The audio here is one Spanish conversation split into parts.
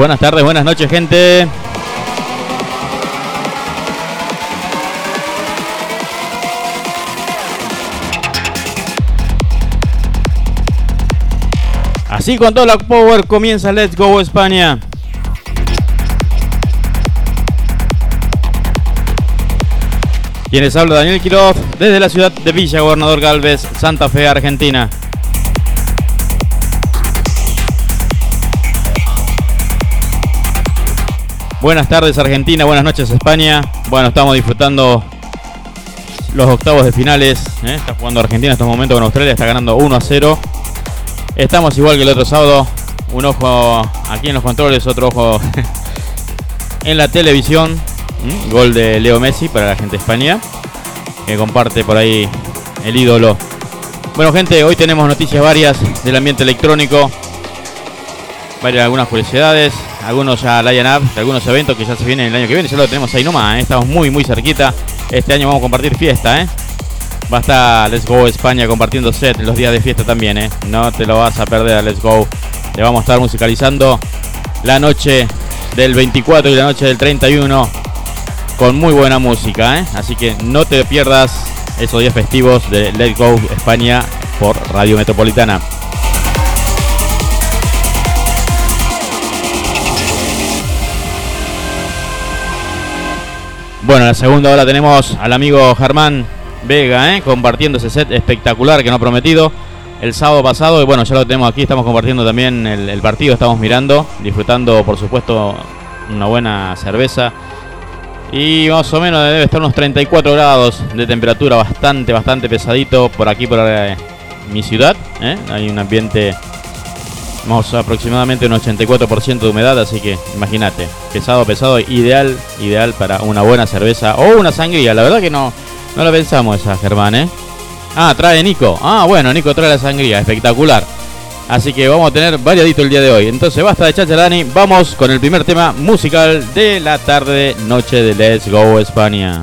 Buenas tardes, buenas noches, gente. Así con toda la power comienza Let's Go España. Quienes habla Daniel Quiroz desde la ciudad de Villa Gobernador Galvez, Santa Fe, Argentina. Buenas tardes Argentina, buenas noches España. Bueno, estamos disfrutando los octavos de finales. ¿eh? Está jugando Argentina en estos momentos con Australia, está ganando 1 a 0. Estamos igual que el otro sábado. Un ojo aquí en los controles, otro ojo en la televisión. ¿Mm? Gol de Leo Messi para la gente de España. Que comparte por ahí el ídolo. Bueno gente, hoy tenemos noticias varias del ambiente electrónico. Varias algunas curiosidades. Algunos ya line up algunos eventos que ya se vienen el año que viene. Ya lo tenemos ahí nomás. ¿eh? Estamos muy muy cerquita. Este año vamos a compartir fiesta, ¿eh? Va a estar Let's Go España compartiendo set los días de fiesta también, ¿eh? No te lo vas a perder Let's Go. Te vamos a estar musicalizando la noche del 24 y la noche del 31 con muy buena música, ¿eh? Así que no te pierdas esos días festivos de Let's Go España por Radio Metropolitana. Bueno, en la segunda hora tenemos al amigo Germán Vega, ¿eh? compartiendo ese set espectacular que nos ha prometido el sábado pasado. Y bueno, ya lo tenemos aquí, estamos compartiendo también el, partido, estamos mirando, disfrutando por supuesto una buena cerveza. Y más o menos debe estar unos 34 grados de temperatura, bastante, bastante pesadito por aquí, por eh, mi ciudad. ¿eh? Hay un ambiente, vamos aproximadamente un 84% de humedad, así que imagínate, pesado, pesado, ideal, ideal para una buena cerveza o una sangría. La verdad que no, no lo pensamos esa, Germán, ¿eh? Ah, trae Nico. Ah, bueno, Nico trae la sangría. Espectacular. Así que vamos a tener variadito el día de hoy. Entonces basta de chacharani. Vamos con el primer tema musical de la tarde, noche de Let's Go España.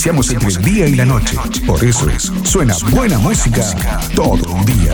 Diferenciamos entre el día y la noche. Por eso suena buena música todo el día.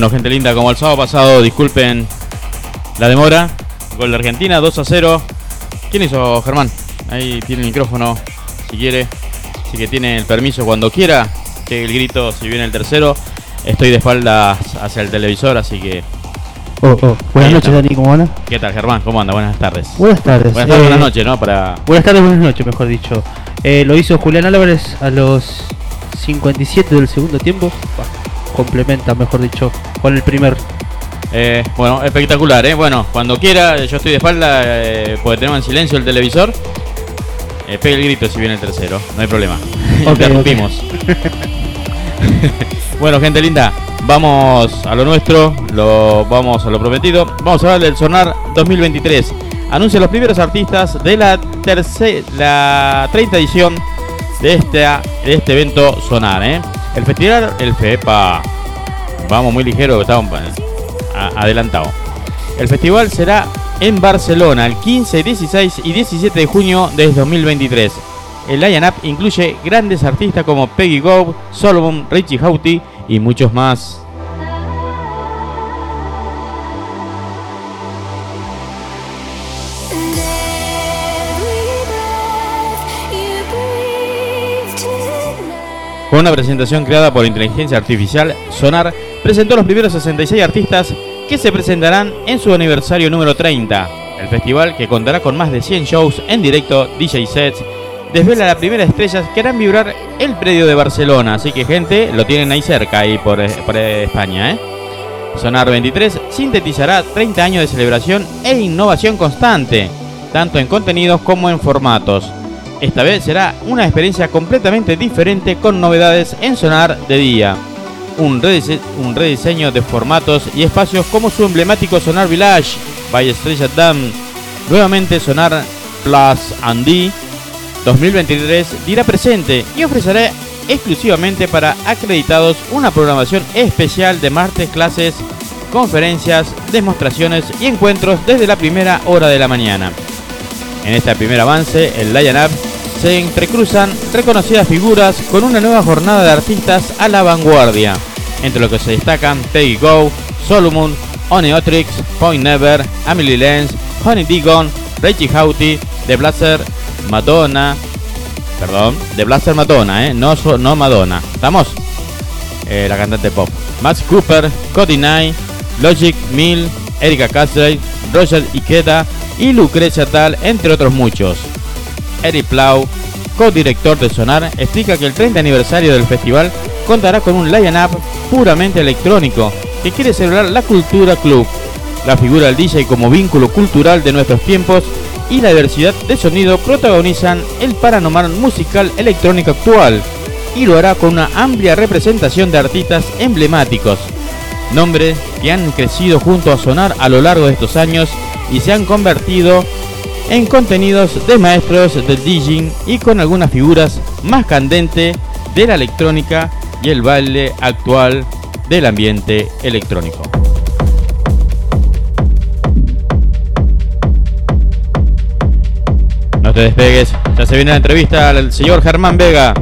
Bueno, gente linda, como el sábado pasado, disculpen la demora. Gol de Argentina, 2 a 0. ¿Quién hizo Germán? Ahí tiene el micrófono, si quiere. Así que tiene el permiso cuando quiera. Que el grito si viene el tercero. Estoy de espaldas hacia el televisor, así que. Oh, oh. Buenas noches, Dani, ¿cómo anda? ¿Qué tal, Germán? ¿Cómo anda? Buenas tardes. Buenas tardes. Buenas tardes, eh, buenas noches, ¿no? Para. Buenas tardes, buenas noches, mejor dicho. Eh, lo hizo Julián Álvarez a los 57 del segundo tiempo. Bah, complementa, mejor dicho, con el primer. Eh, bueno, espectacular, ¿eh? Bueno, cuando quiera, yo estoy de espalda, eh, porque tenemos en silencio el televisor. Eh, pegue el grito si viene el tercero, no hay problema. Interrumpimos. bueno, gente linda, vamos a lo nuestro, lo vamos a lo prometido. Vamos a hablar del Sonar 2023. Anuncia los primeros artistas de la tercera, la 30 edición de esta, de este evento Sonar, ¿eh? El festival, el FEPA, vamos muy ligero, estamos a- adelantado. El festival será en Barcelona el 15, 16 y 17 de junio de 2023. El line-up incluye grandes artistas como Peggy Go, Solomon, Richie Houghty y muchos más. Con una presentación creada por inteligencia artificial, Sonar presentó los primeros 66 artistas que se presentarán en su aniversario número 30. El festival, que contará con más de 100 shows en directo, DJ sets, desvela la primera estrellas que harán vibrar el predio de Barcelona. Así que, gente, lo tienen ahí cerca, ahí por, por, eh, España. ¿eh? Sonar 23 sintetizará 30 años de celebración e innovación constante, tanto en contenidos como en formatos. Esta vez será una experiencia completamente diferente con novedades en Sonar de día. Un, redise- un rediseño de formatos y espacios como su emblemático Sonar Village by Estrella Dam. Nuevamente Sonar Plus Andy 2023 dirá presente y ofrecerá exclusivamente para acreditados una programación especial de martes, clases, conferencias, demostraciones y encuentros desde la primera hora de la mañana. En este primer avance, el Lion Up se entrecruzan reconocidas figuras con una nueva jornada de artistas a la vanguardia, entre los que se destacan Peggy Go, Solomon, Oneotrix, Point Never, Emily Lenz, Honey Digon, Richie Houghty, The Blazer, Madonna, perdón, The Blazer Madonna, eh, no, no Madonna, ¿estamos? Eh, la cantante pop. Max Cooper, Cody Knight, Logic Mill, Erika Cassidy, Roger Ikeda y Lucrecia Tal, entre otros muchos. Eric Plau, co-director de Sonar, explica que el 30 aniversario del festival contará con un line-up puramente electrónico que quiere celebrar la cultura club, la figura del DJ como vínculo cultural de nuestros tiempos y la diversidad de sonido protagonizan el paranormal musical electrónico actual y lo hará con una amplia representación de artistas emblemáticos, nombres que han crecido junto a Sonar a lo largo de estos años y se han convertido en contenidos de maestros del DJing y con algunas figuras más candentes de la electrónica y el baile actual del ambiente electrónico. No te despegues, ya se viene la entrevista al señor Germán Vega.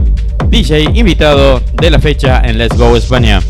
DJ invitado de la fecha en Let's Go España.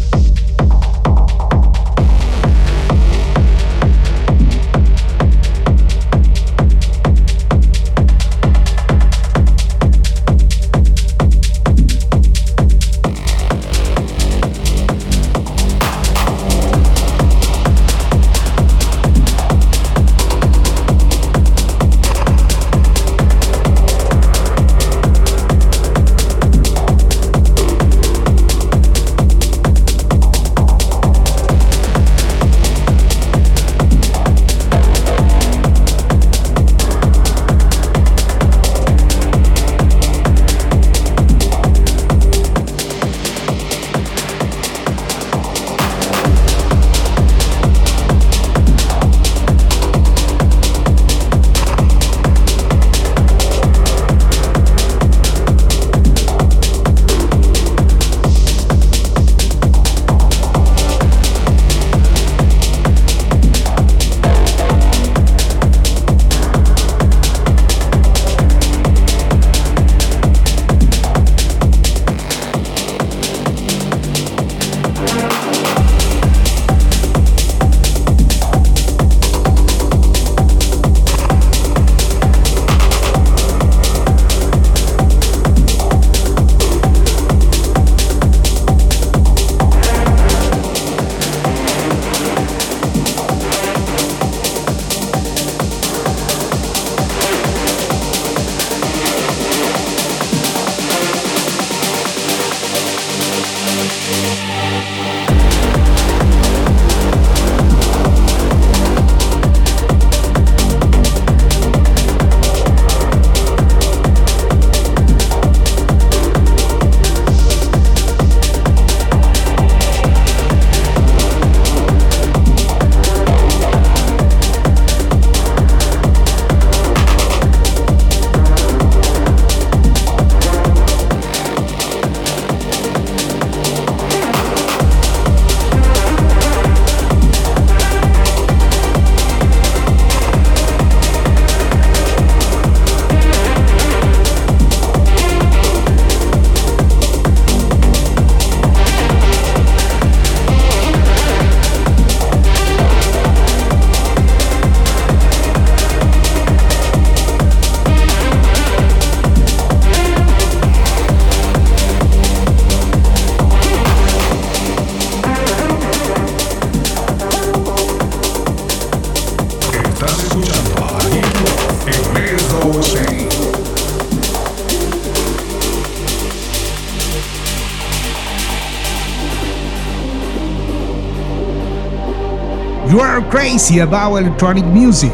Crazy about electronic music.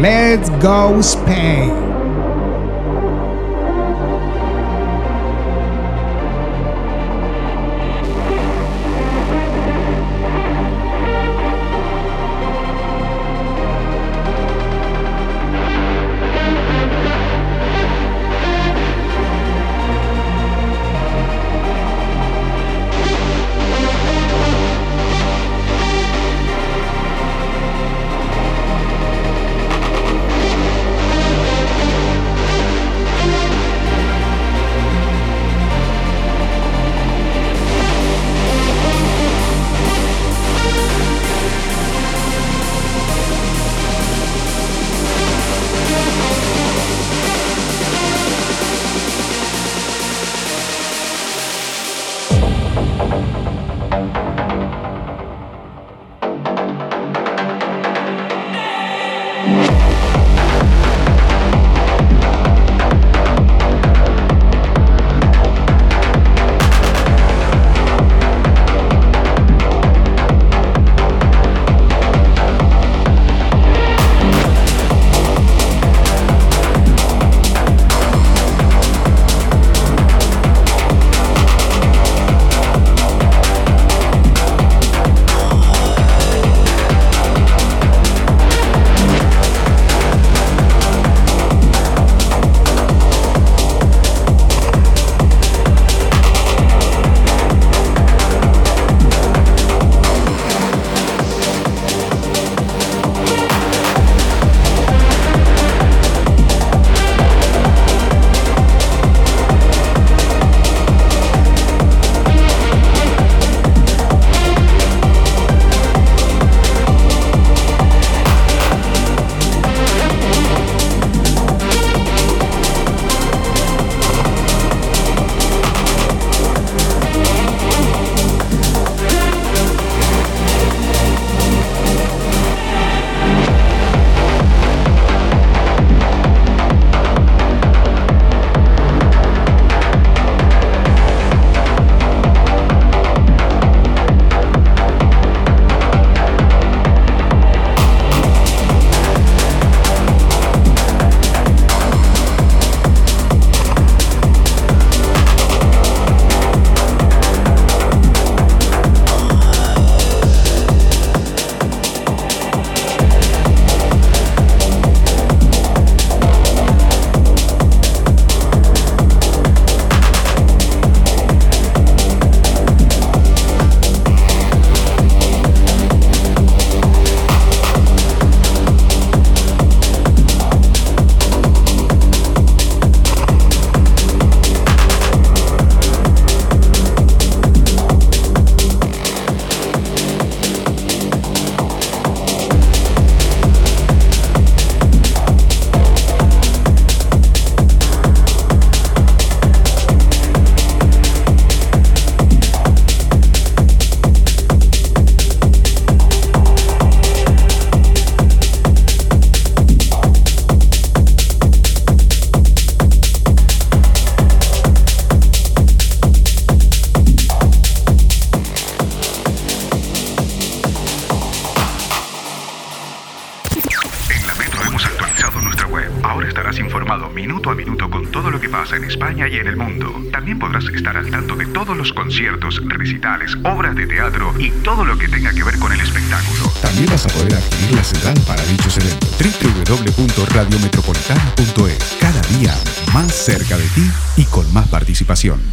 Let's go Spain.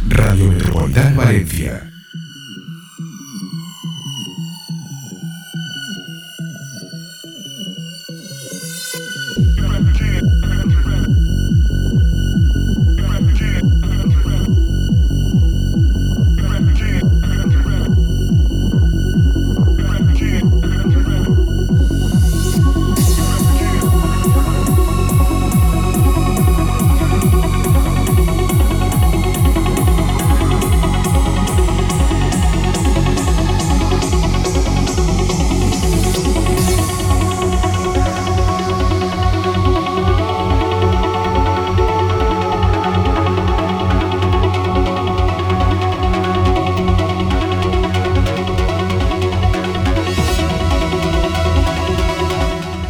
Radio Metropolitana Valencia.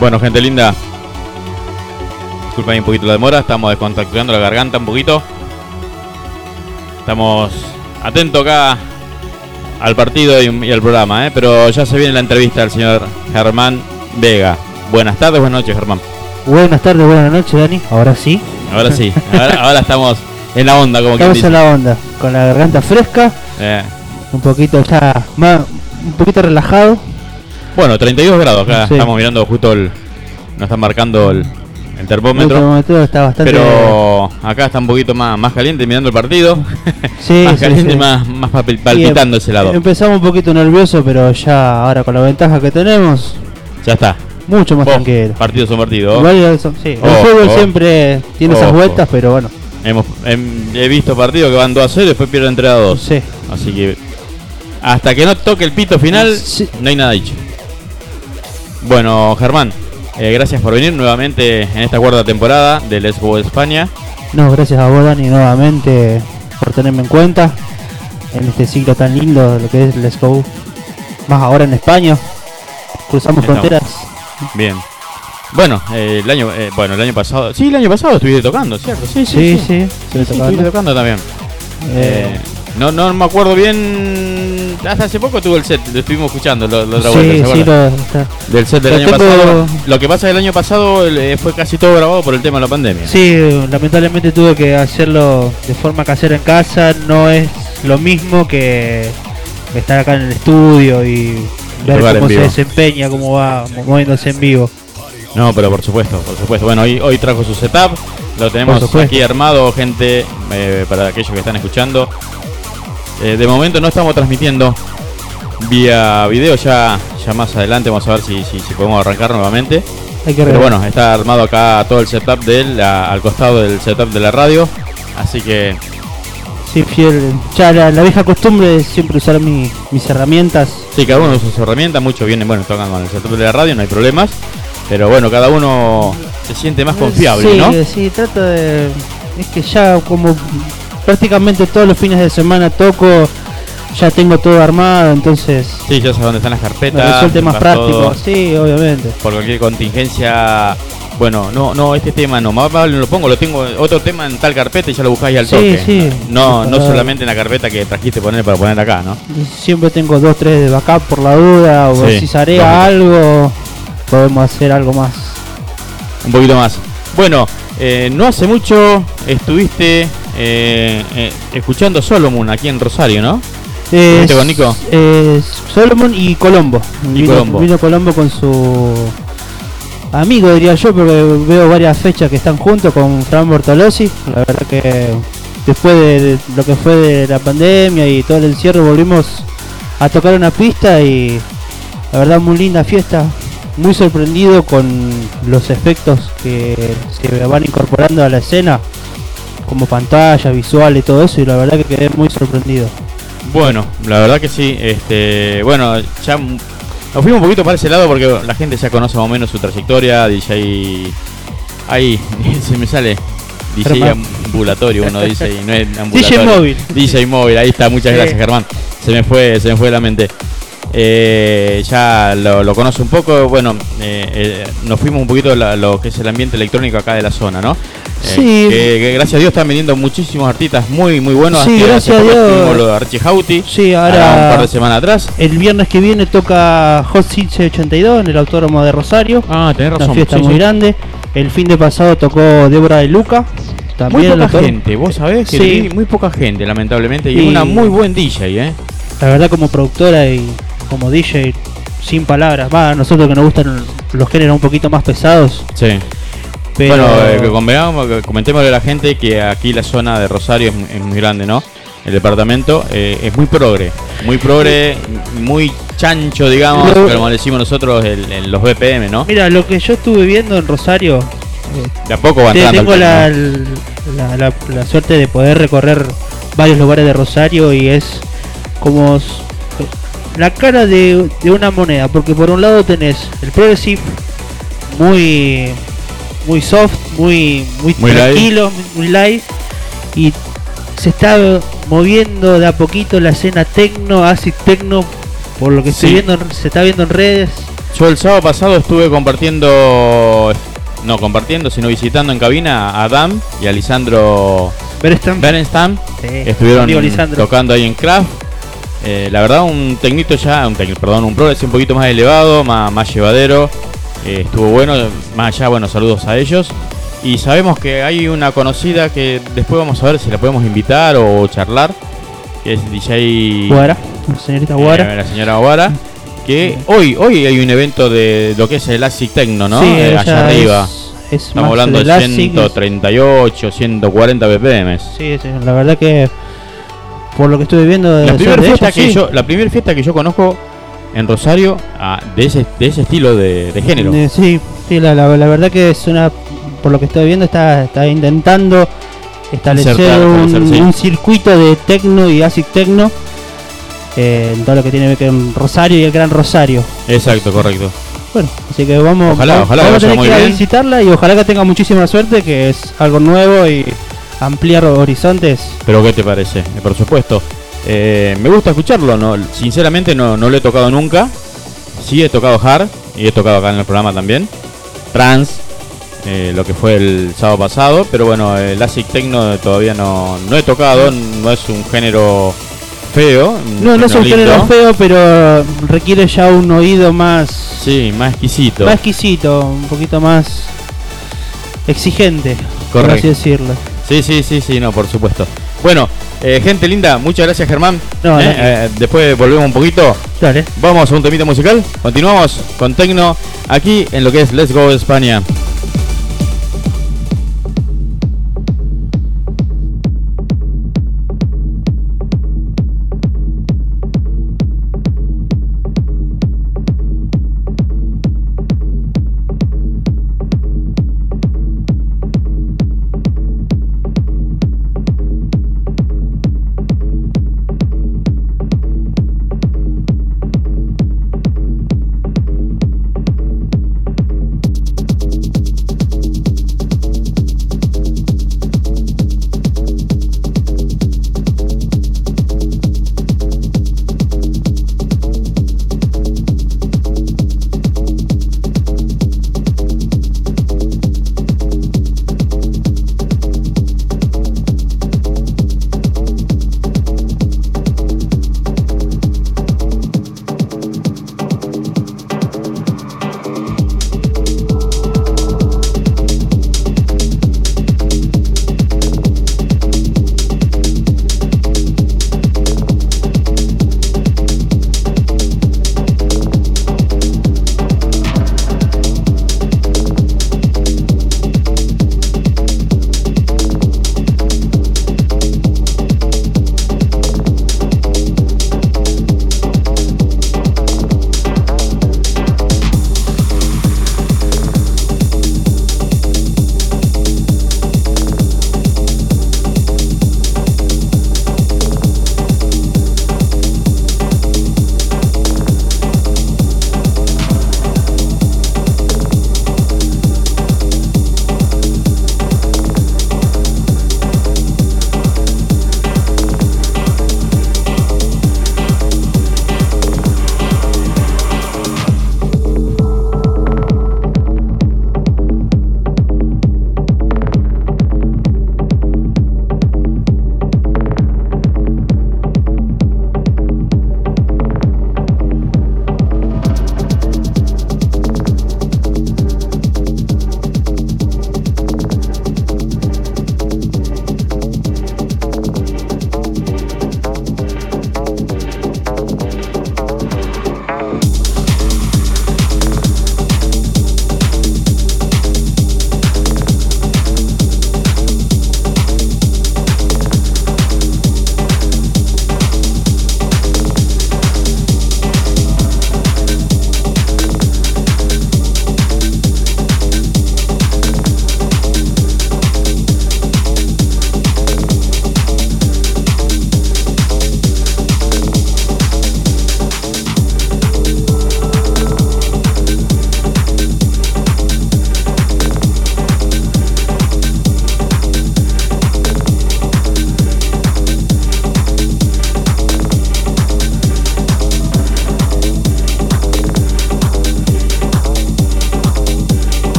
Bueno, gente linda. Disculpen un poquito la demora, estamos descontactando la garganta un poquito. Estamos atentos acá al partido y, y al programa, ¿eh? pero ya se viene la entrevista del señor Germán Vega. Buenas tardes, buenas noches, Germán. Buenas tardes, buenas noches, Dani. Ahora sí. Ahora sí, ahora, ahora estamos en la onda, como Estamos en la onda, con la garganta fresca, Eh, un poquito ya más, un poquito relajado. Bueno, 32 grados acá, Sí. estamos mirando justo el. Nos están marcando el, el El termómetro. termómetro está bastante. Pero acá está un poquito más, más caliente mirando el partido. Sí, más sí, caliente, sí. más, más palpitando em- ese lado. Empezamos un poquito nervioso, pero ya ahora con la ventaja que tenemos, Ya está. mucho más Oh, tranquilo. partido son partido. Igual sí, el Oh, fútbol oh. siempre tiene esas vueltas, pero bueno, Hemos, hem- he visto partidos que van 2 a 0 y después pierden 3 a 2. sí. Así que hasta que no toque el pito final, Sí. no hay nada dicho. Bueno, Germán, eh, gracias por venir nuevamente en esta cuarta temporada de Let's Go España. No, gracias a vos, Dani, nuevamente por tenerme en cuenta en este ciclo tan lindo de lo que es Let's Go. Más ahora en España, cruzamos fronteras. Bien. Bueno, eh, el año eh, bueno, el año pasado. Sí, el año pasado estuviste tocando, ¿cierto? Sí, Sí, sí, Sí, estoy tocando. también. Eh, no, no me acuerdo bien. Hasta hace poco tuvo el set, lo estuvimos escuchando la, la otra sí, vuelta, ¿se sí, acuerda? lo, está. Del set del lo año tengo- pasado. Lo que pasa es que el año pasado eh, fue casi todo grabado por el tema de la pandemia. Sí, lamentablemente tuve que hacerlo de forma casera en casa. No es lo mismo que estar acá en el estudio y ver cómo se desempeña, cómo va moviéndose en vivo. No, pero por supuesto, por supuesto. Bueno, hoy, hoy trajo su setup. Lo tenemos aquí armado, gente, eh, para aquellos que están escuchando. Eh, de momento no estamos transmitiendo vía video, ya, ya más adelante vamos a ver si, si, si podemos arrancar nuevamente. Hay que Pero bueno, está armado acá todo el setup de él, a- al costado del setup de la radio. Así que Sí, fiel. Ya la, la vieja costumbre de siempre usar mi- mis herramientas. sí, cada uno usa su herramienta, muchos vienen, bueno, tocan con el setup de la radio, no hay problemas. Pero bueno, cada uno se siente más confiable, sí, ¿no? Sí, trato de. Es que ya como prácticamente todos los fines de semana toco, ya tengo todo armado, entonces Sí, ya sabes dónde están las carpetas. resulta más práctico. Sí, obviamente. por cualquier contingencia. Bueno, no, no, este tema no, más vale no lo pongo, lo tengo otro tema en tal carpeta y ya lo buscáis al Sí, toque. sí. No, no solamente en la carpeta que trajiste poner para poner acá, ¿no? Siempre tengo dos, tres de backup por la duda, o Sí, si se area algo, podemos hacer algo más. Un poquito más. Bueno, eh, no hace mucho estuviste eh, eh, escuchando Solomon aquí en Rosario, ¿no? ¿Estuviste con Nico? eh, Solomon y Colombo. Y vino, Colombo. vino Colombo con su amigo, diría yo, porque veo varias fechas que están juntos con Fran Bortolosi. La verdad que después de, de lo que fue de la pandemia y todo el encierro volvimos a tocar una pista y la verdad muy linda fiesta. Muy sorprendido con los efectos que se van incorporando a la escena, como pantalla, visual y todo eso, y la verdad que quedé muy sorprendido. Bueno, la verdad que sí. Este, bueno, ya nos fuimos un poquito para ese lado porque la gente ya conoce más o menos su trayectoria. DJ. Ahí, se me sale. DJ Germán. ambulatorio, uno dice y no es ambulatorio. móvil. DJ móvil, ahí está, muchas Sí. gracias Germán. Se me fue, se me fue la mente. Eh, ya lo, lo conoce un poco, bueno, eh, eh, nos fuimos un poquito la- lo que es el ambiente electrónico acá de la zona, ¿no? Eh, Sí. que, que gracias a Dios están viniendo muchísimos artistas muy, muy buenos. Sí, gracias a Dios. lo de Archie Hauti. Sí, ahora un par de semanas atrás. el viernes que viene toca Hot Seats 82 en el Autódromo de Rosario. Ah, tenés razón. Una fiesta sí, muy sí. grande. El fin de pasado tocó Débora de Luca. Muy También el poca gente, vos sabés que Sí. muy poca gente, lamentablemente. Y Y- es una muy buen DJ, ¿eh? La verdad como productora y como DJ, sin palabras. Va, a nosotros que nos gustan los géneros un poquito más pesados. Sí. Pero Bueno, eh, que convengamos, que comentémosle a la gente que aquí la zona de Rosario es, es muy grande, ¿no? El departamento eh, es muy progre, muy progre, muy chancho, digamos, Lo- como le decimos nosotros, el- los BPM, ¿no? mira, lo que yo estuve viendo en Rosario, eh, De a poco va te- entrando. tengo la, la, la- la suerte de poder recorrer varios lugares de Rosario y es como la cara de, de una moneda, porque por un lado tenés el progressive muy muy soft, muy muy, tranquilo, muy light y se está moviendo de a poquito la escena techno, acid techno, por lo que estoy Sí. viendo, en- se está viendo en redes. Yo el sábado pasado estuve compartiendo, no compartiendo, sino visitando en cabina a Adam y a Lisandro Berestam, Berenstam. sí, Estuvieron tocando ahí en Craft. Eh, la verdad, un tecnito ya, un tecnito, perdón, un progreso un poquito más elevado, más, más llevadero. Eh, estuvo bueno, más allá, bueno, saludos a ellos. Y sabemos que hay una conocida que después vamos a ver si la podemos invitar o charlar, que es DJ Guara, la señorita Guara. eh, la señora Guara. Que hoy, hoy hay un evento de lo que es el Acid Techno, ¿no? Sí, Eh, allá arriba. Es, es Estamos hablando de classic, es- 138, 140 BPM. Sí, la verdad que por lo que estuve viendo de, La primera fiesta sí. primera fiesta que yo conozco en Rosario ah, de ese de ese estilo de, de género. Eh, sí, sí, la, la- la verdad que es una, por lo que estoy viendo, está, está intentando establecer Insertar, un, establecer, sí. un circuito de tecno y acid tecno eh, en todo lo que tiene que ver con Rosario y el Gran Rosario. Exacto, correcto. Bueno, así que vamos, Ojalá, ojalá vamos a tener que ir a visitarla y ojalá que tenga muchísima suerte, que es algo nuevo y ampliar horizontes. Pero ¿qué te parece? Eh, por supuesto. Eh, me gusta escucharlo, no, sinceramente no, no lo he tocado nunca. Sí he tocado hard y he tocado acá en el programa también. Trans, eh, lo que fue el sábado pasado, pero bueno, el Acid Techno todavía no, no he tocado, no es un género feo. No, no es un género feo, pero requiere ya un oído más, Sí, más exquisito. más exquisito, un poquito más exigente, por Correcto. así decirlo. Sí, sí, sí, sí, no, por supuesto. Bueno, eh, gente linda, muchas gracias Germán. No, Eh, eh, después volvemos un poquito. Dale. Vamos a un temita musical. Continuamos con Tecno aquí en lo que es Let's Go España.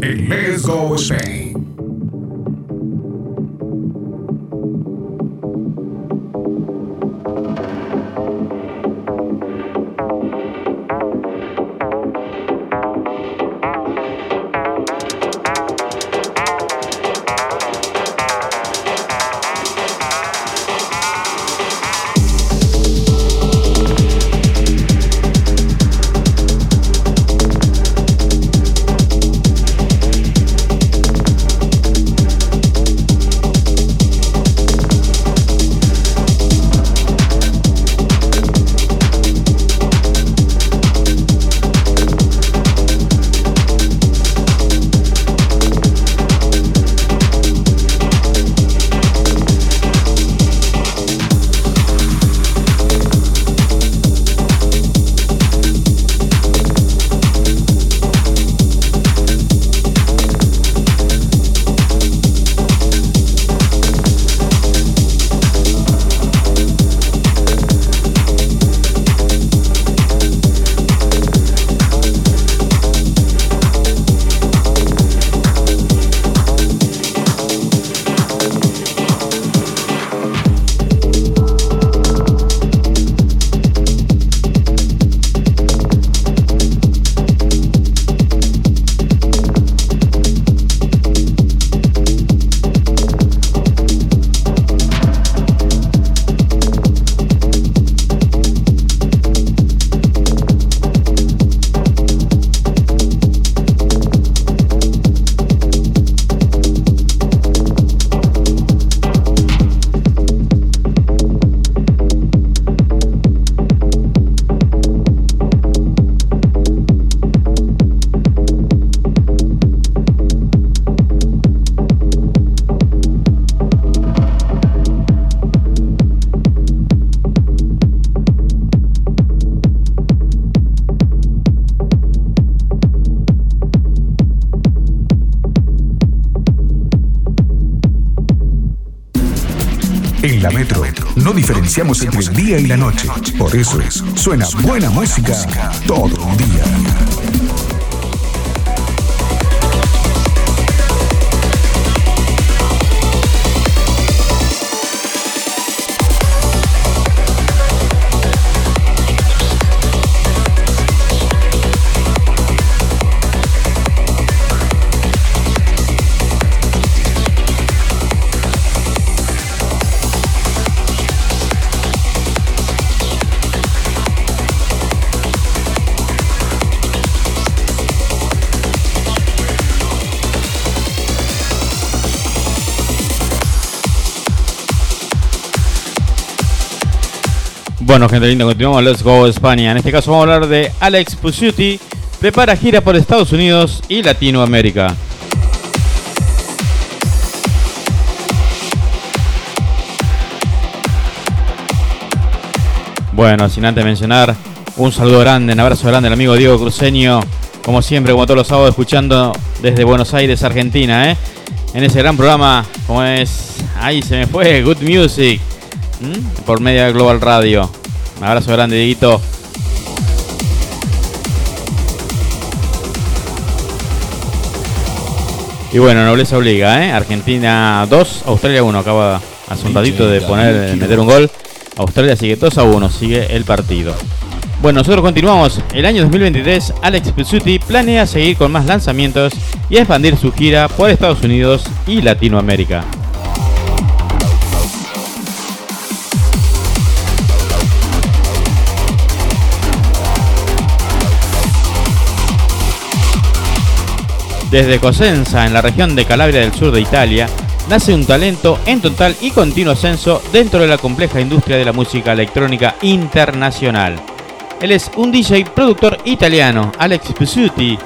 Daniel diferenciamos entre el día y la noche. Por eso suena buena música todo el día. Bueno, gente linda, continuamos. Let's go España. En este caso vamos a hablar de Alex Puciuti. Prepara gira por Estados Unidos y Latinoamérica. Bueno, sin antes mencionar, un saludo grande, un abrazo grande al amigo Diego Cruceño. Como siempre, como todos los sábados, escuchando desde Buenos Aires, Argentina, ¿eh? En ese gran programa, como es. Ahí se me fue, Good Music. Por Media Global Radio. Un abrazo grande, Dieguito. Y bueno, nobleza obliga, ¿eh? Argentina 2, Australia 1. Acaba hace un ratito de poner, meter un gol. Australia sigue 2 a 1, sigue el partido. Bueno, nosotros continuamos. El año 2023, Alex Pizzuti planea seguir con más lanzamientos y expandir su gira por Estados Unidos y Latinoamérica. Desde Cosenza, en la región de Calabria del sur de Italia, nace un talento en total y continuo ascenso dentro de la compleja industria de la música electrónica internacional. Él es un DJ productor italiano, Alex Pizzuti.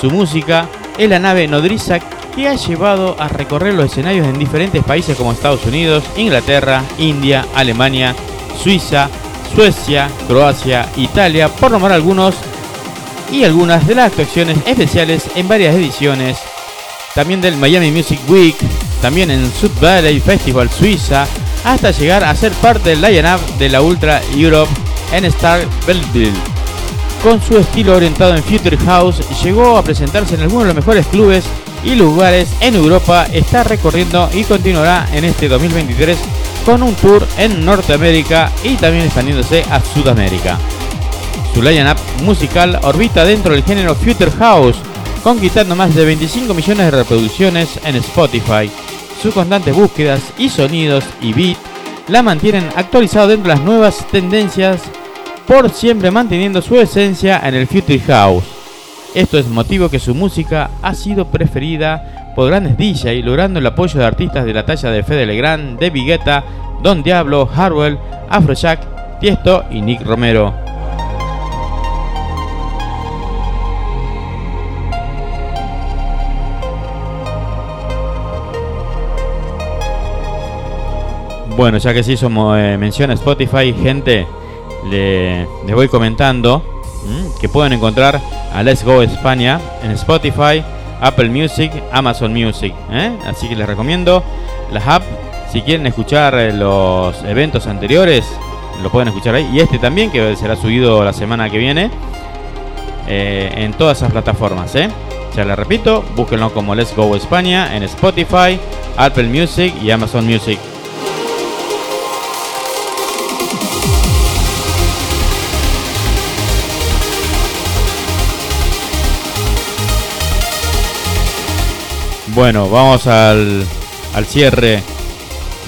Su música es la nave nodriza que ha llevado a recorrer los escenarios en diferentes países como Estados Unidos, Inglaterra, India, Alemania, Suiza, Suecia, Croacia, Italia, por nombrar algunos, y algunas de las actuaciones especiales en varias ediciones, también del Miami Music Week, también en Sud Valley Festival Suiza, hasta llegar a ser parte del line-up de la Ultra Europe en Star Belleville. con su estilo orientado en Future House, llegó a presentarse en algunos de los mejores clubes y lugares en Europa, está recorriendo y continuará en este 2023 con un tour en Norteamérica y también expandiéndose a Sudamérica. Su line-up musical orbita dentro del género Future House, conquistando más de 25 millones de reproducciones en Spotify. Sus constantes búsquedas y sonidos y beat la mantienen actualizado dentro de las nuevas tendencias, por siempre manteniendo su esencia en el Future House. Esto es motivo que su música ha sido preferida por grandes DJ, logrando el apoyo de artistas de la talla de Fede Legrand, De Guetta, Don Diablo, Harwell, Afrojack, Tiesto y Nick Romero. Bueno, ya que hizo mo- eh, mención a Spotify, gente, le- les voy comentando que pueden encontrar a Let's Go España en Spotify, Apple Music, Amazon Music. ¿eh? Así que les recomiendo las apps. Si quieren escuchar eh, los eventos anteriores, lo pueden escuchar ahí. Y este también, que será subido la semana que viene en todas esas plataformas. Ya les repito, búsquenlo como Let's Go España en Spotify, Apple Music y Amazon Music. Bueno, vamos al, al cierre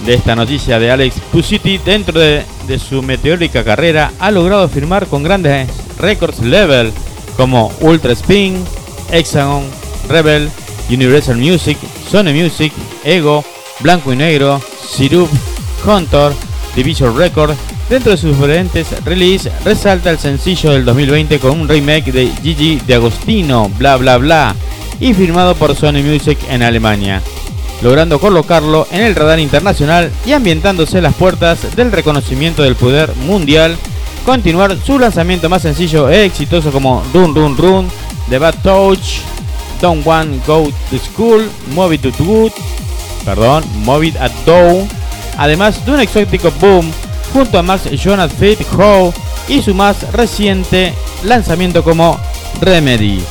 de esta noticia de Alex Pusiti. Dentro de, de su meteórica carrera ha logrado firmar con grandes records level como Ultra Spin, Hexagon, Rebel, Universal Music, Sony Music, Ego, Blanco y Negro, Sirup, Contour, Division Record. Dentro de sus diferentes releases resalta el sencillo del 2020 con un remake de Gigi de Agostino, bla bla bla, y firmado por Sony Music en Alemania, logrando colocarlo en el radar internacional y ambientándose en las puertas del reconocimiento del poder mundial, continuar su lanzamiento más sencillo e exitoso como Run Run Run, The Bad Touch, Don't Want Go to School, Move It to Good, perdón, Move It at Dow, además de un exótico boom junto a Max Jonas Fit How y su más reciente lanzamiento como Remedy.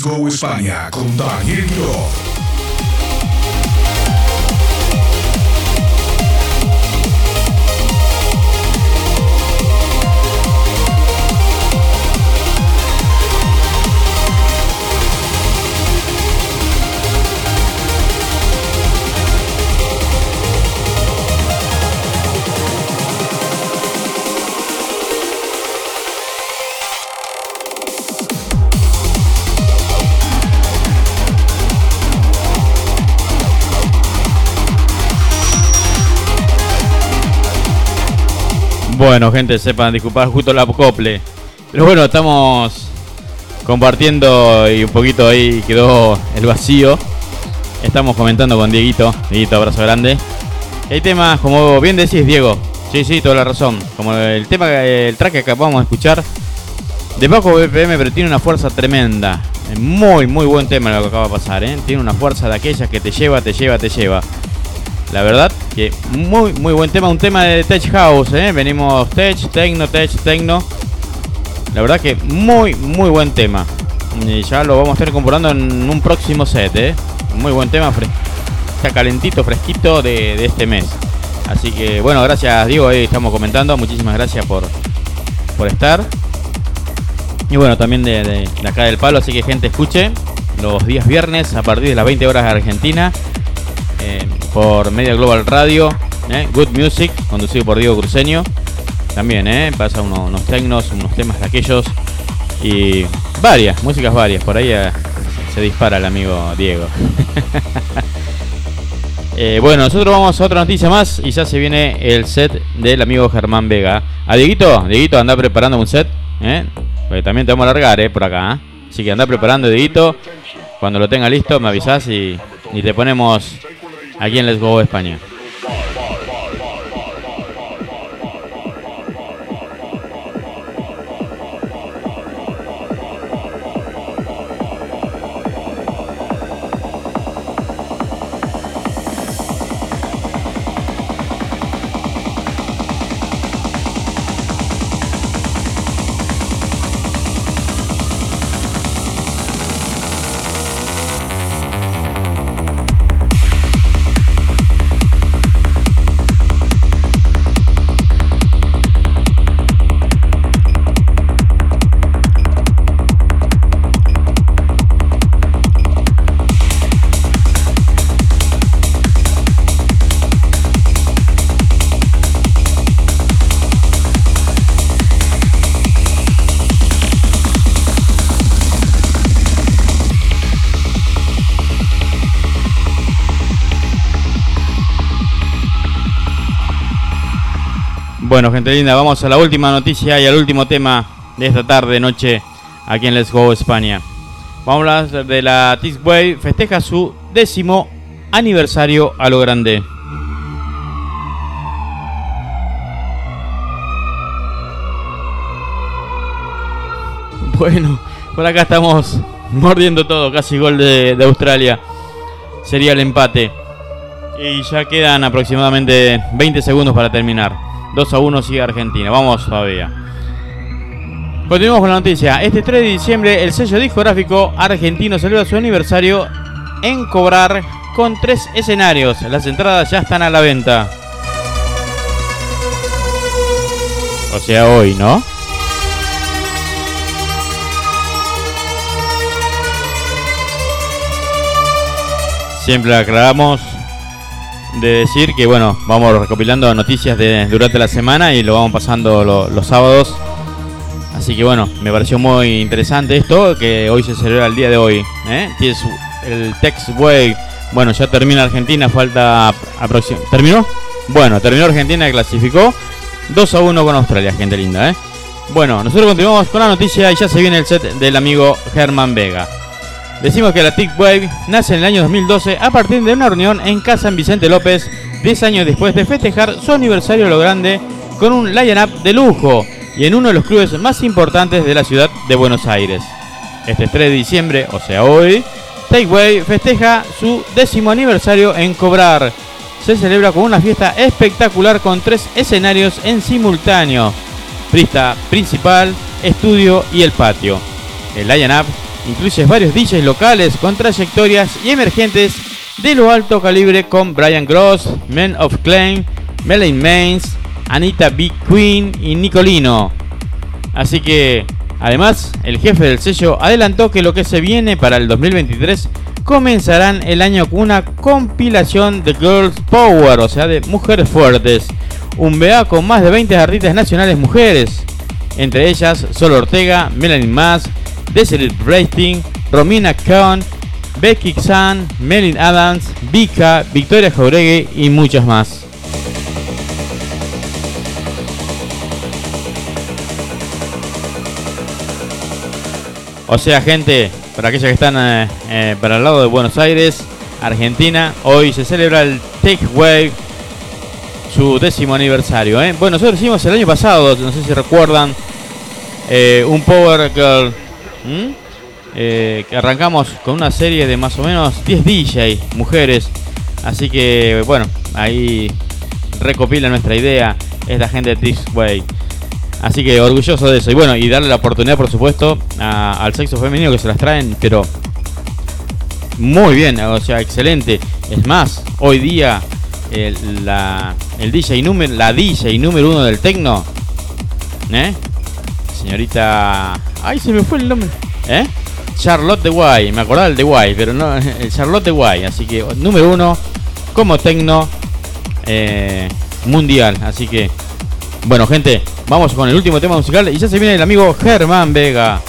Temporada de Let's Bueno, gente, sepan disculpar justo la acople. Pero bueno, estamos compartiendo y un poquito ahí quedó el vacío. Estamos comentando con Dieguito. Dieguito, abrazo grande. Hay temas, como bien decís, Diego. Sí, sí, toda la razón. Como el tema, el track que acabamos de escuchar. De bajo BPM, pero tiene una fuerza tremenda. Muy, muy buen tema lo que acaba de pasar, ¿eh? Tiene una fuerza de aquellas que te lleva, te lleva, te lleva. La verdad que muy, muy buen tema. Un tema de Tech House, ¿eh? Venimos Tech, Tecno, Tech, Tecno. La verdad que muy, muy buen tema. Y ya lo vamos a estar incorporando en un próximo set, ¿eh? Muy buen tema, está calentito, fresquito de, de este mes. Así que bueno, gracias Diego, ahí estamos comentando. Muchísimas gracias por, por estar. Y bueno, también de, de- de acá del palo, así que gente escuche. los días viernes a partir de las 20 horas de Argentina por Media Global Radio. eh, Good Music, conducido por Diego Cruceño. También, eh, pasa uno- unos tecnos, unos temas de aquellos y varias, músicas varias. Por ahí eh, se dispara el amigo Diego. Eh, bueno, nosotros vamos a otra noticia más y ya se viene el set del amigo Germán Vega. A Dieguito, Dieguito anda preparando un set. Porque también te vamos a largar, ¿eh? Por acá. Así que anda preparando, Dieguito. Cuando lo tenga listo, me avisás y, y te ponemos aquí en Let's Go España. Bueno, gente linda, vamos a la última noticia y al último tema de esta tarde, noche, aquí en Let's Go España. Vamos a hablar de la Way festeja su décimo aniversario a lo grande. Bueno, por acá estamos mordiendo todo, casi gol de Australia. Sería el empate. Y ya quedan aproximadamente 20 segundos para terminar. 2 a 1 sigue Argentina. Vamos todavía. Continuamos con la noticia. Este 3 de diciembre el sello discográfico argentino celebra su aniversario en cobrar con tres escenarios. Las entradas ya están a la venta. O sea, hoy, ¿no? Siempre aclaramos de decir que bueno, vamos recopilando noticias de, durante la semana y lo vamos pasando lo- los sábados. Así que bueno, me pareció muy interesante esto, que hoy se celebra el día de hoy. ¿eh? Su- el Tex Way. Bueno, ya termina Argentina, falta aproximadamente... ¿Terminó? Bueno, terminó Argentina, clasificó 2 a 1 con Australia, gente linda. ¿eh? Bueno, nosotros continuamos con la noticia y ya se viene el set del amigo Germán Vega. Decimos que la Tick Wave nace en el año 2012 a partir de una reunión en Casa San Vicente López, 10 años después de festejar su aniversario lo grande con un line-up de lujo y en uno de los clubes más importantes de la ciudad de Buenos Aires. Este 3 de diciembre, o sea hoy, Take Wave festeja su décimo aniversario en Cobrar. Se celebra con una fiesta espectacular con tres escenarios en simultáneo. Pista principal, estudio y el patio. El line-up incluye varios DJs locales con trayectorias y emergentes de lo alto calibre con Brian Gross, Men of Claim, Melanie Mains, Anita B. Queen y Nicolino. Así que, además, el jefe del sello adelantó que lo que se viene para el 2023 comenzarán el año con una compilación de Girls Power, o sea, de mujeres fuertes. Un BA con más de 20 artistas nacionales mujeres, entre ellas Sol Ortega, Melanie Mas, Desiree Brasting, Romina Khan, Becky Xan, Melin Adams, Vika, Victoria Jauregui y muchas más. O sea, gente, para aquellos que están eh, eh, para el lado de Buenos Aires, Argentina, hoy se celebra el Take Wave, su décimo aniversario. ¿eh? Bueno, nosotros hicimos el año pasado, no sé si recuerdan, un Power Girl. ¿M? Eh, que arrancamos con una serie de más o menos 10 DJ mujeres. Así que, bueno, ahí recopila nuestra idea esta gente de This Way. Así que orgulloso de eso. Y bueno, y darle la oportunidad, por supuesto, al sexo femenino que se las traen, pero muy bien, o sea, excelente. Es más, hoy día el, la, el DJ número, la DJ número uno del tecno, ¿eh? Señorita, ay, se me fue el nombre, ¿eh? Charlotte de Guay. Me acordaba el de Guay, pero no, el Charlotte de Guay. Así que número uno como tecno eh, mundial. Así que, bueno, gente, vamos con el último tema musical. Y ya se viene el amigo Germán Vega.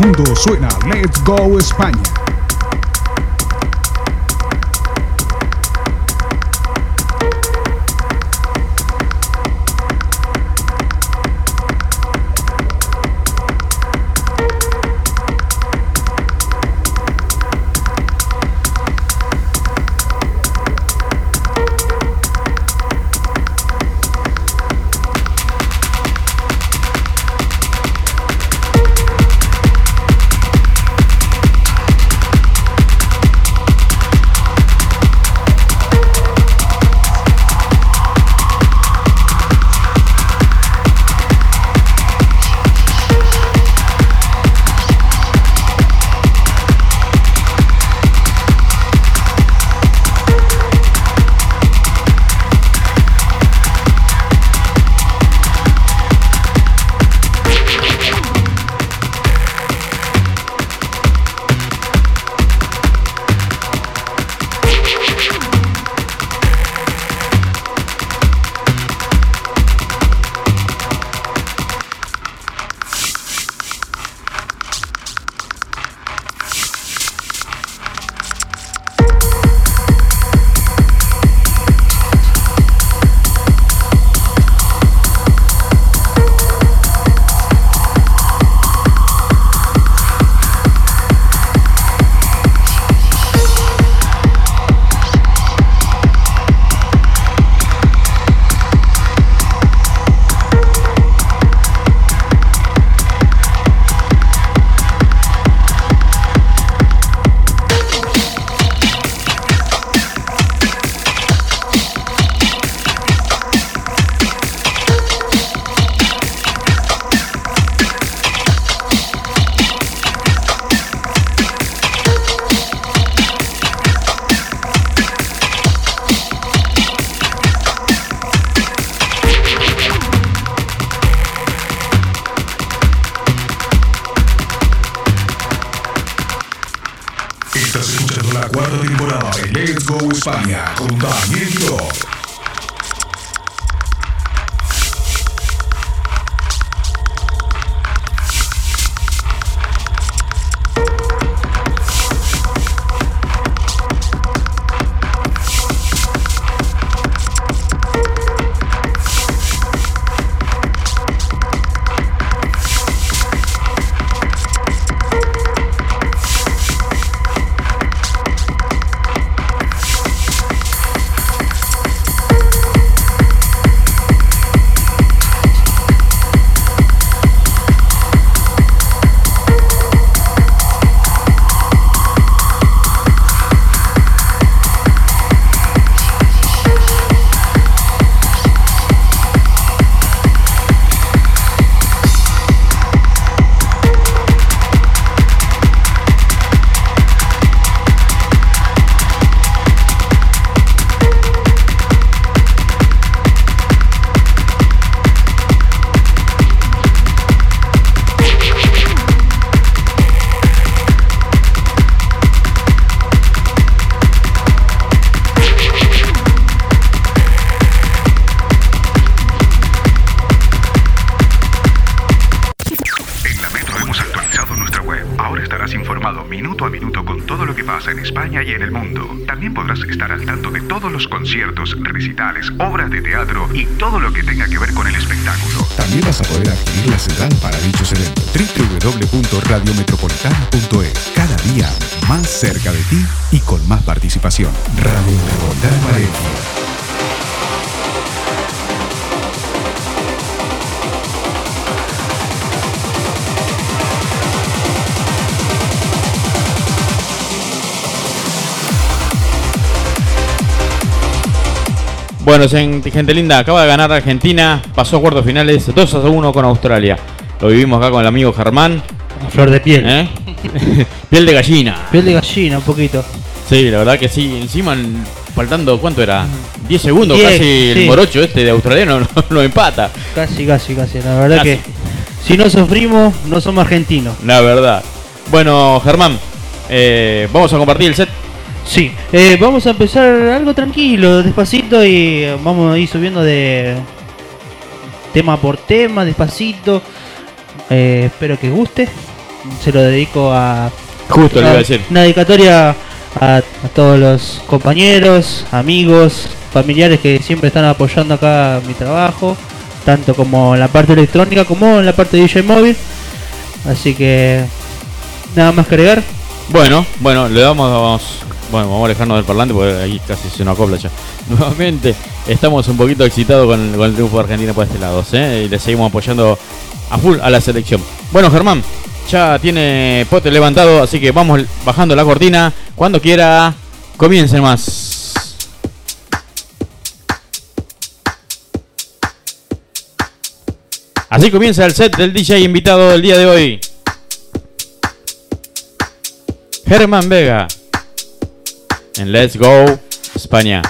Mundo suena Let's Go España. Bueno, gente linda, acaba de ganar Argentina, pasó a cuartos finales 2 a 1 con Australia. Lo vivimos acá con el amigo Germán. A flor de piel. ¿eh? Piel de gallina. Piel de gallina, un poquito. Sí, la verdad que sí. Encima, en- faltando, ¿cuánto era? 10 segundos, Diez, casi el sí. morocho este de australiano no, no empata. Casi, casi, casi. La verdad Casi. que si no sufrimos, no somos argentinos. La verdad. Bueno, Germán, eh, vamos a compartir el set. Sí, eh, vamos a empezar algo tranquilo, despacito y vamos a ir subiendo de tema por tema, despacito. Eh, espero que guste. Se lo dedico a Justo le iba a decir. una dedicatoria a, a todos los compañeros, amigos, familiares que siempre están apoyando acá mi trabajo, tanto como en la parte electrónica como en la parte de DJ móvil. Así que nada más que agregar. Bueno, bueno, le damos. Bueno, vamos a alejarnos del parlante porque ahí casi se nos acopla ya. Nuevamente, estamos un poquito excitados con, el triunfo de Argentina por este lado, ¿eh? Y le seguimos apoyando a full a la selección. Bueno, Germán, ya tiene pote levantado, así que vamos bajando la cortina. Cuando quiera, comiencen más. Así comienza el set del DJ invitado del día de hoy. Germán Vega. En Let's Go España.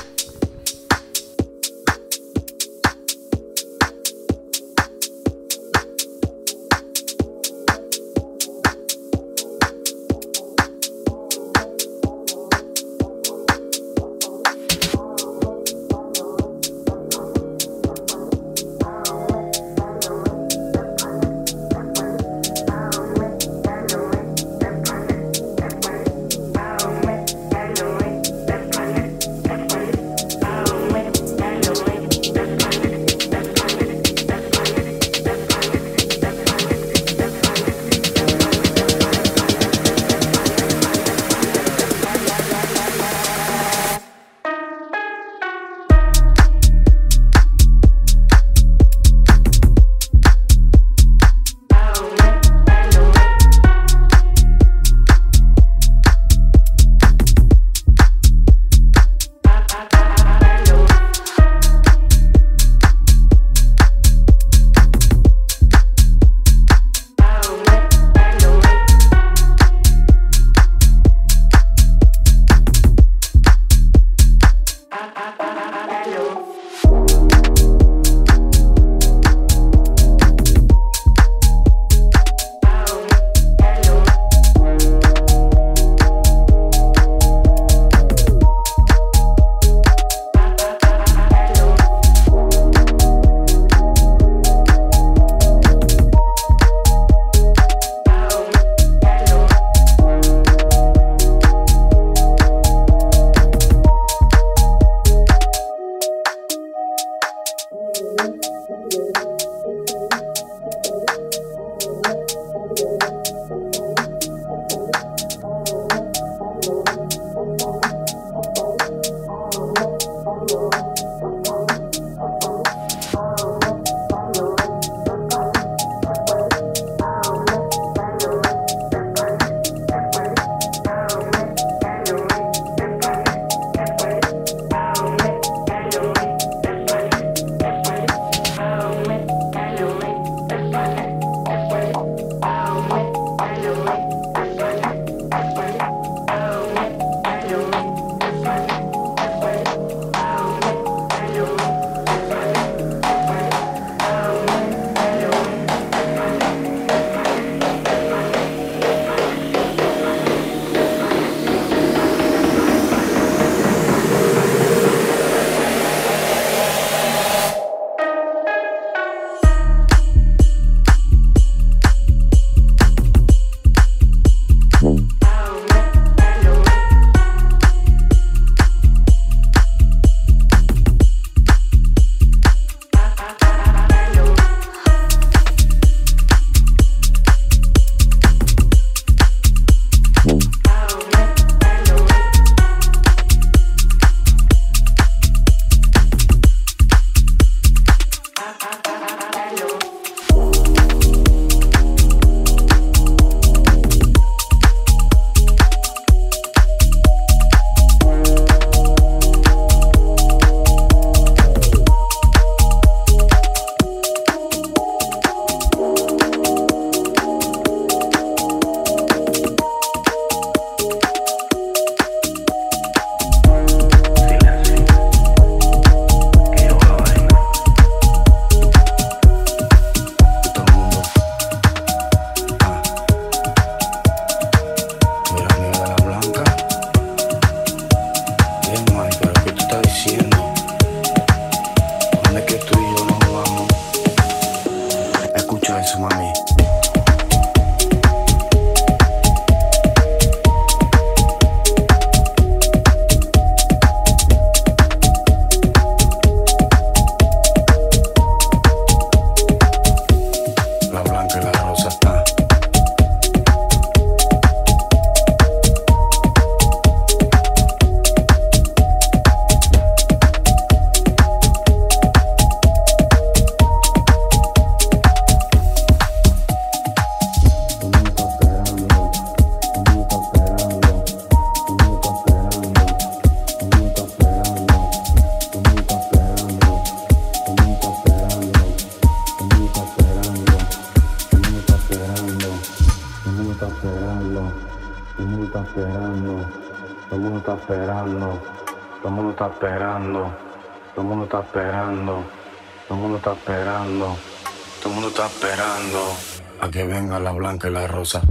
lleven a la blanca y la rosa.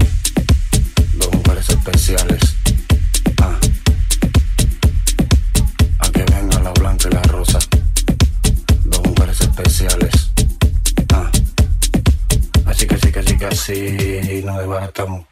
Dos mujeres especiales. Ah. A que venga la blanca y la rosa. Dos mujeres especiales. Ah. Así que sí, que sí, que así nos desbaratamos.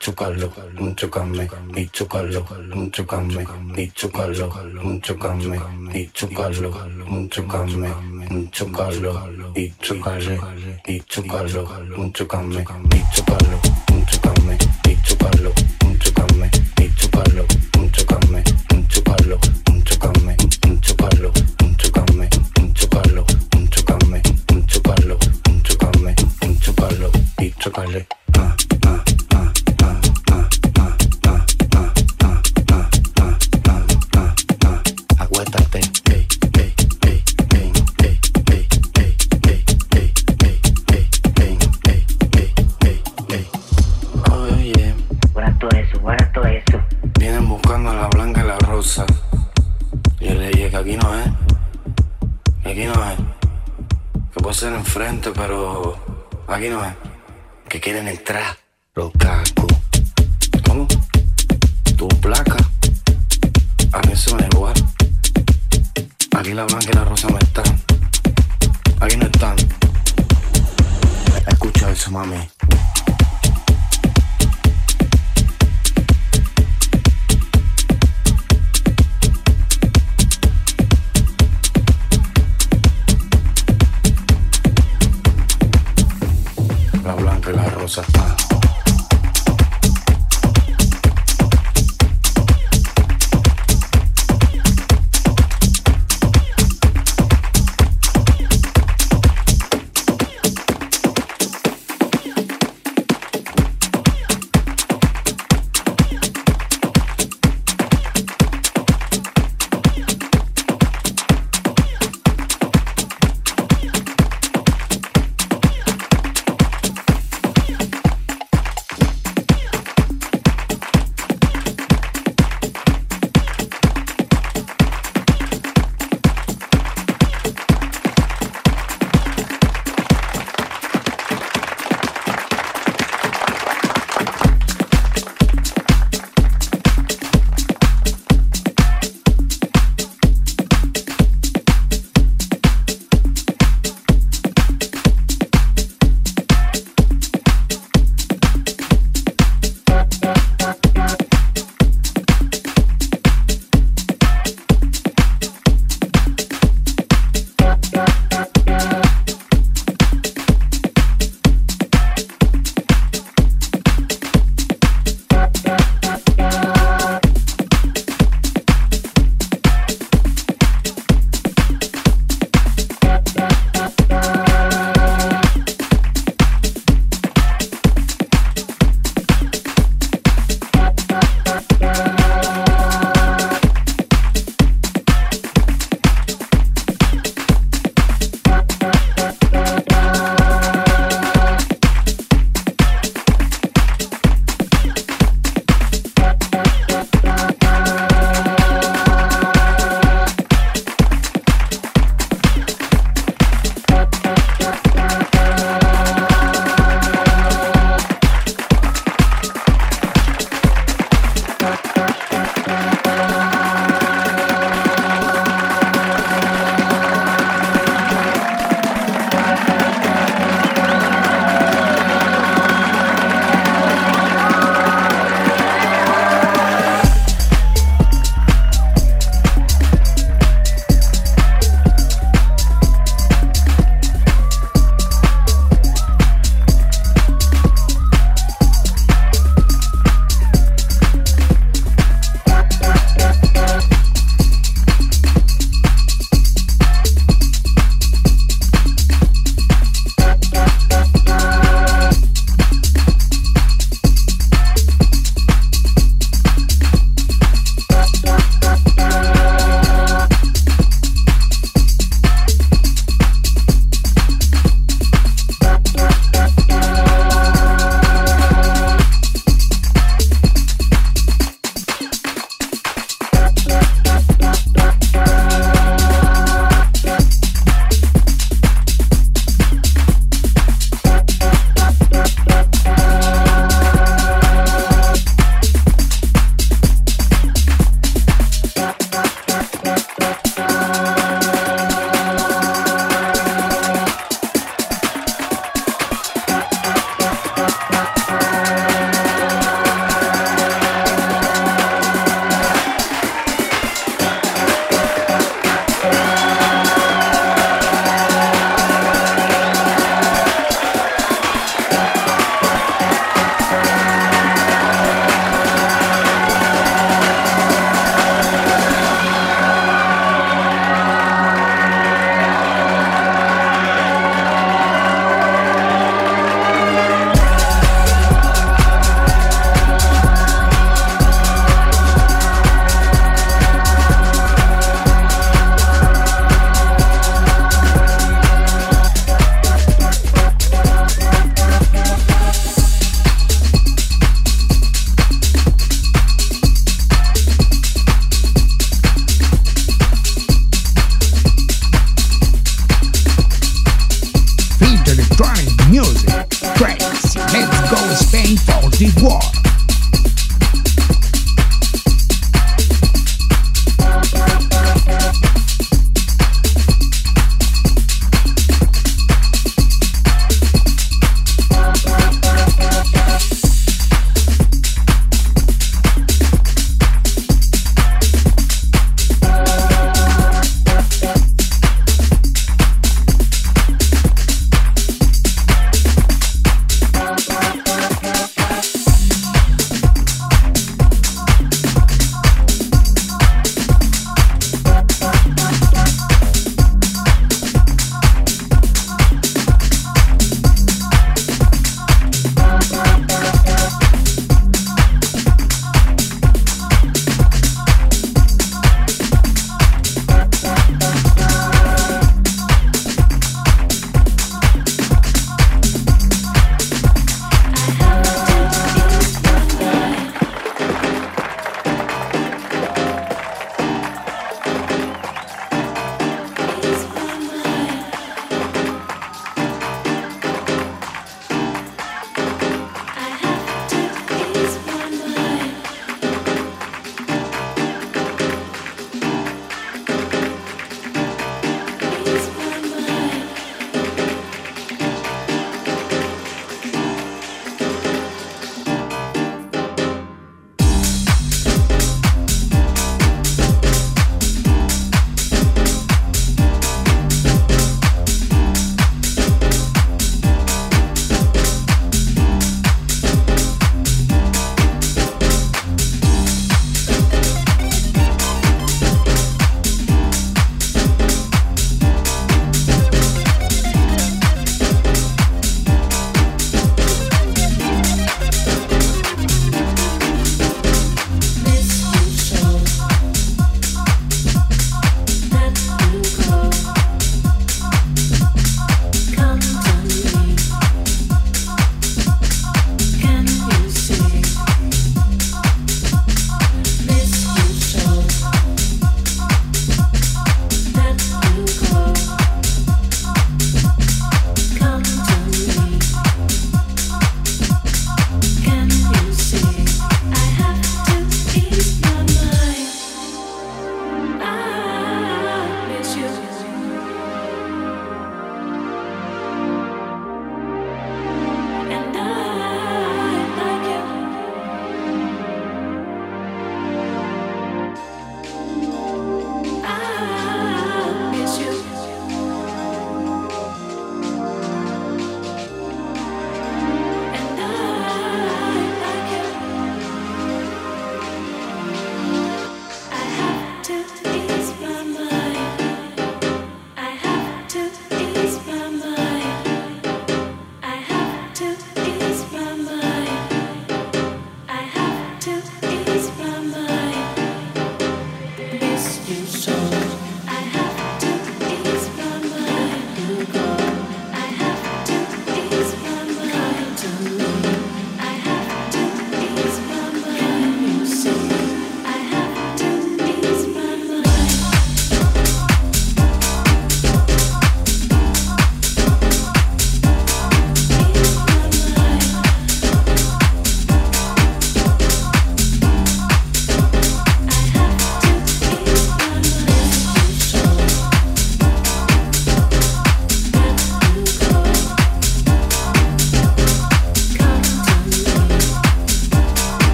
tocarlo, ni tocarme, ni tocarlo, ni tocarme, ni tocarlo, ni tocarme, ni tocarlo, ni tocarme, ni tocarlo, ni tocarle, ni tocarlo, ni tocarme, ni tocarlo. Quieren entrar los cacos. ¿Cómo? Tu placa. A mí se me igual. Aquí la blanca y la rosa no están. Aquí no están. Escucha eso, mami.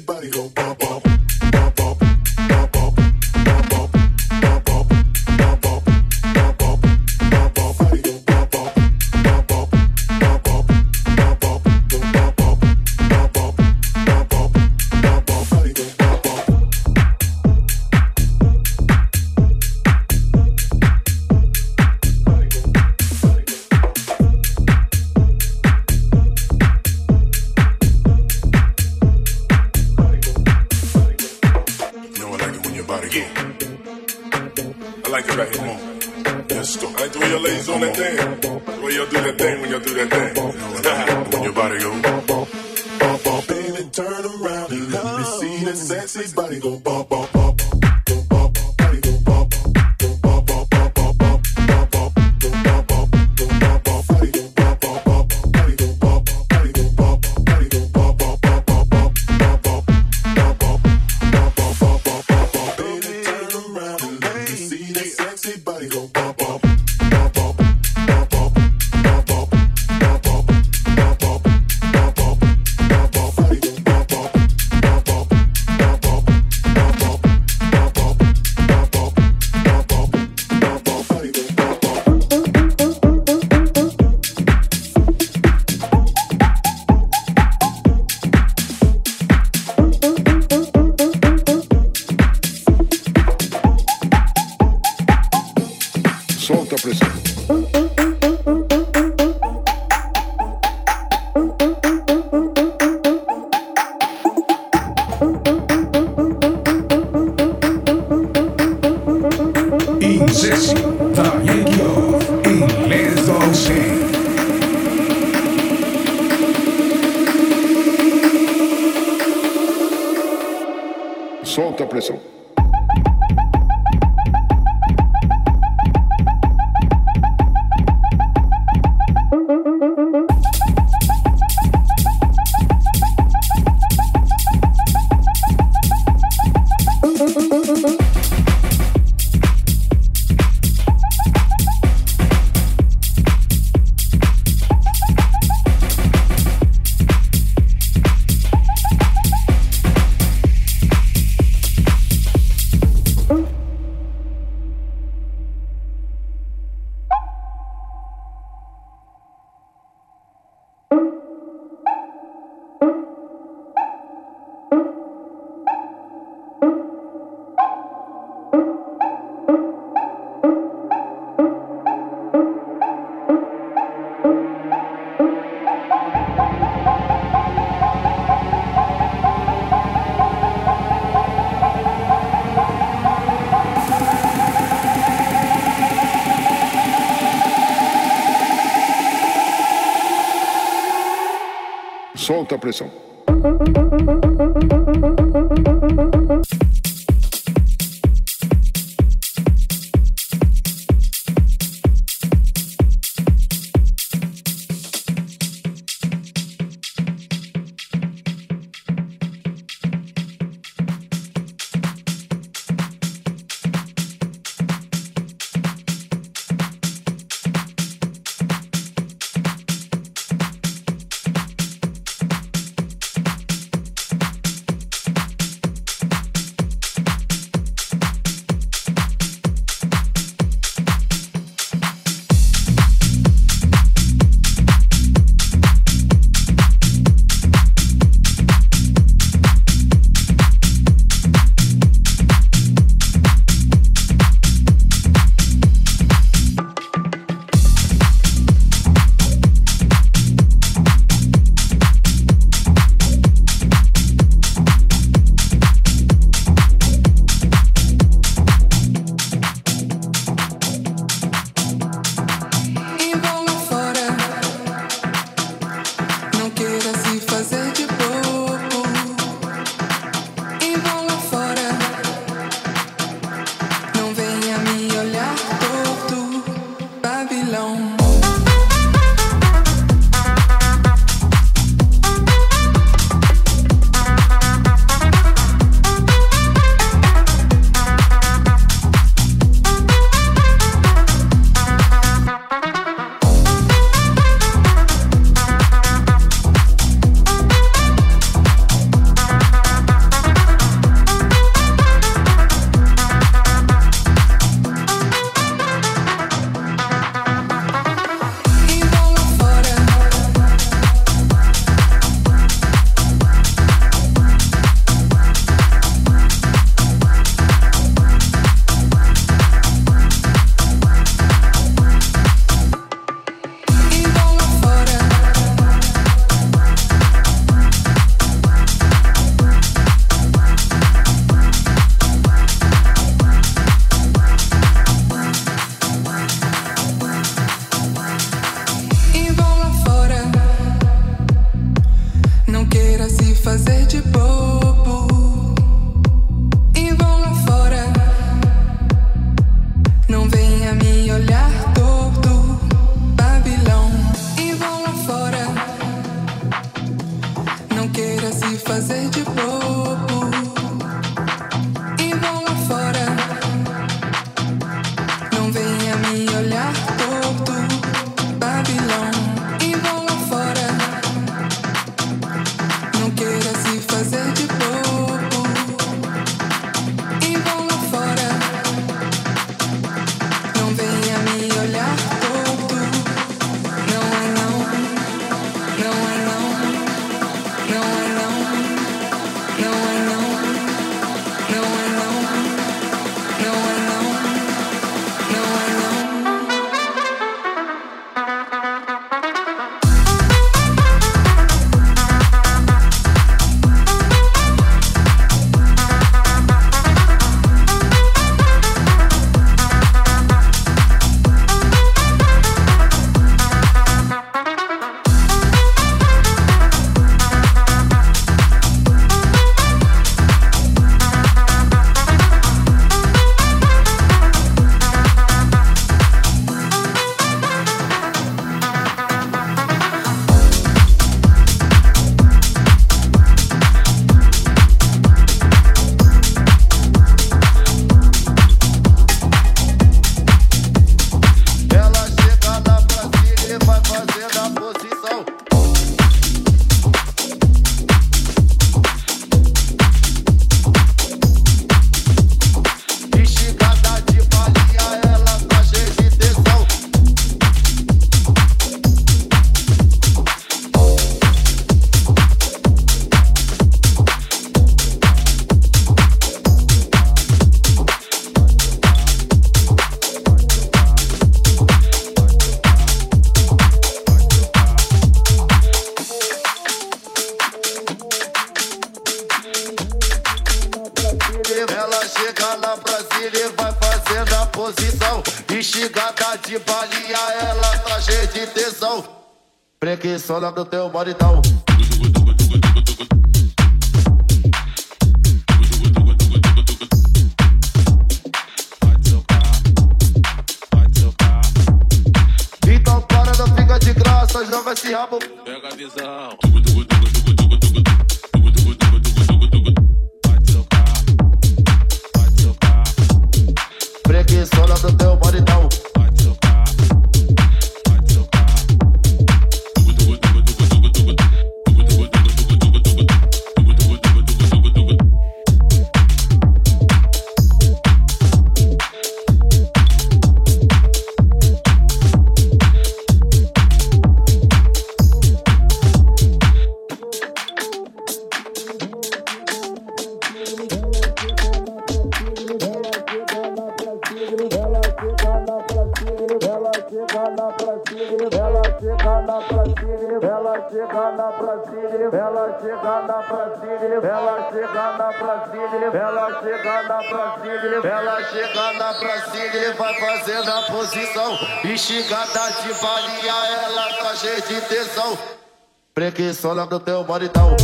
everybody go bump, bump. Só do teu body tá sona no teu moridão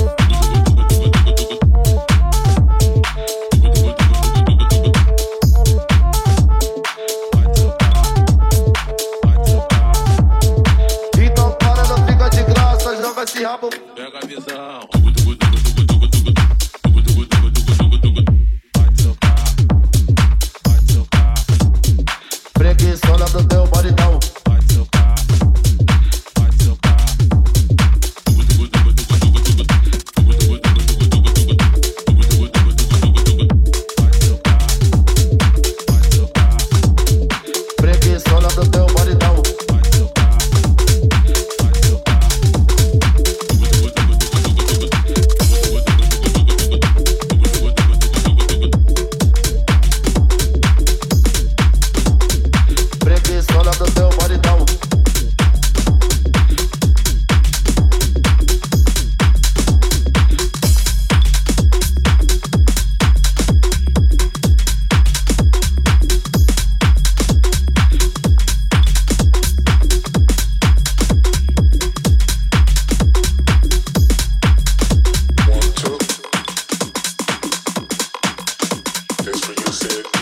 music.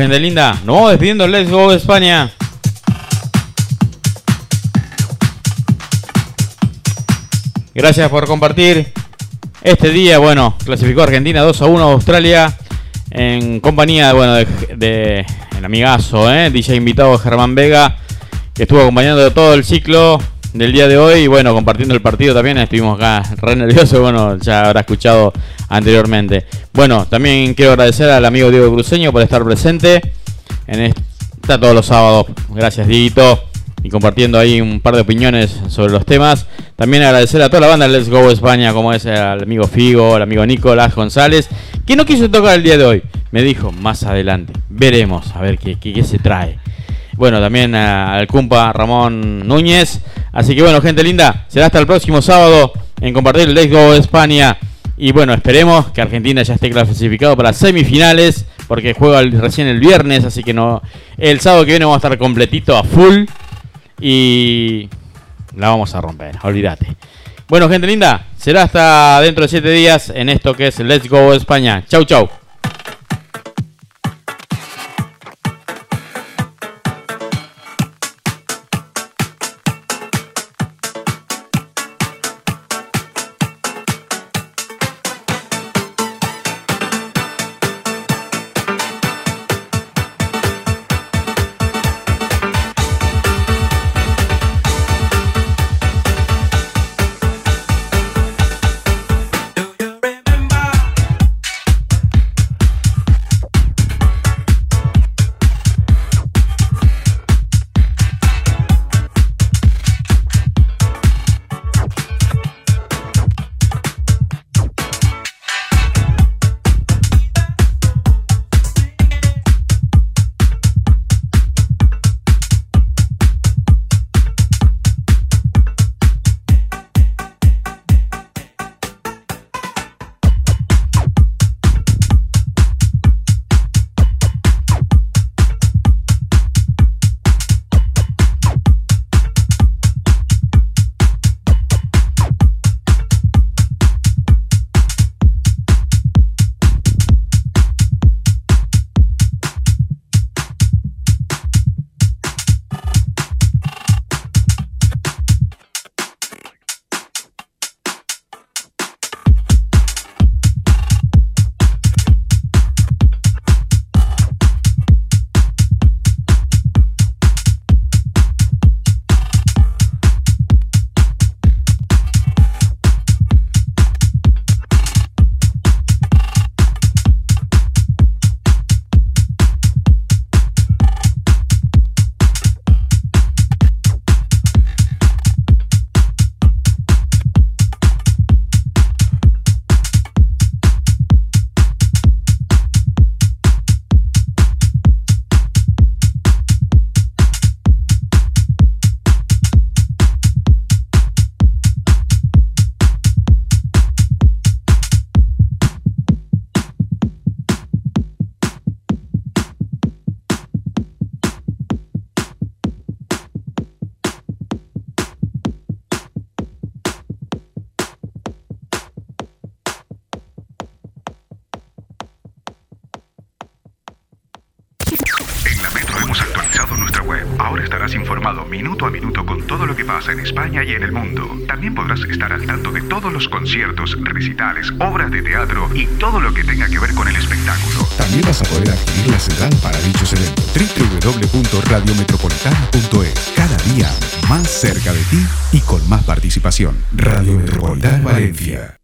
Gente linda, nos vamos despidiendo. Let's go España. Gracias por compartir este día. Bueno, clasificó Argentina 2 a 1 a Australia en compañía bueno, de, de el amigazo, ¿eh? DJ invitado Germán Vega, que estuvo acompañando todo el ciclo del día de hoy y bueno, compartiendo el partido también. Estuvimos acá re nerviosos, bueno, ya habrá escuchado anteriormente. Bueno, también quiero agradecer al amigo Diego Cruceño por estar presente en esta todos los sábados. Gracias, Dieguito. Y compartiendo ahí un par de opiniones sobre los temas. También agradecer a toda la banda de Let's Go España, como es al amigo Figo, al amigo Nicolás González, que no quiso tocar el día de hoy. Me dijo, más adelante, veremos a ver qué, qué- qué se trae. Bueno, también al cumpa Ramón Núñez. Así que bueno, gente linda, será hasta el próximo sábado en compartir el Let's Go España. Y bueno, esperemos que Argentina ya esté clasificado para semifinales, porque juega el- recién el viernes, así que no. El sábado que viene vamos a estar completito a full. Y la vamos a romper, olvídate. Bueno, gente linda, será hasta dentro de 7 días en esto que es Let's Go España. Chau, chau. Participación. Radio Metropolitana Valencia.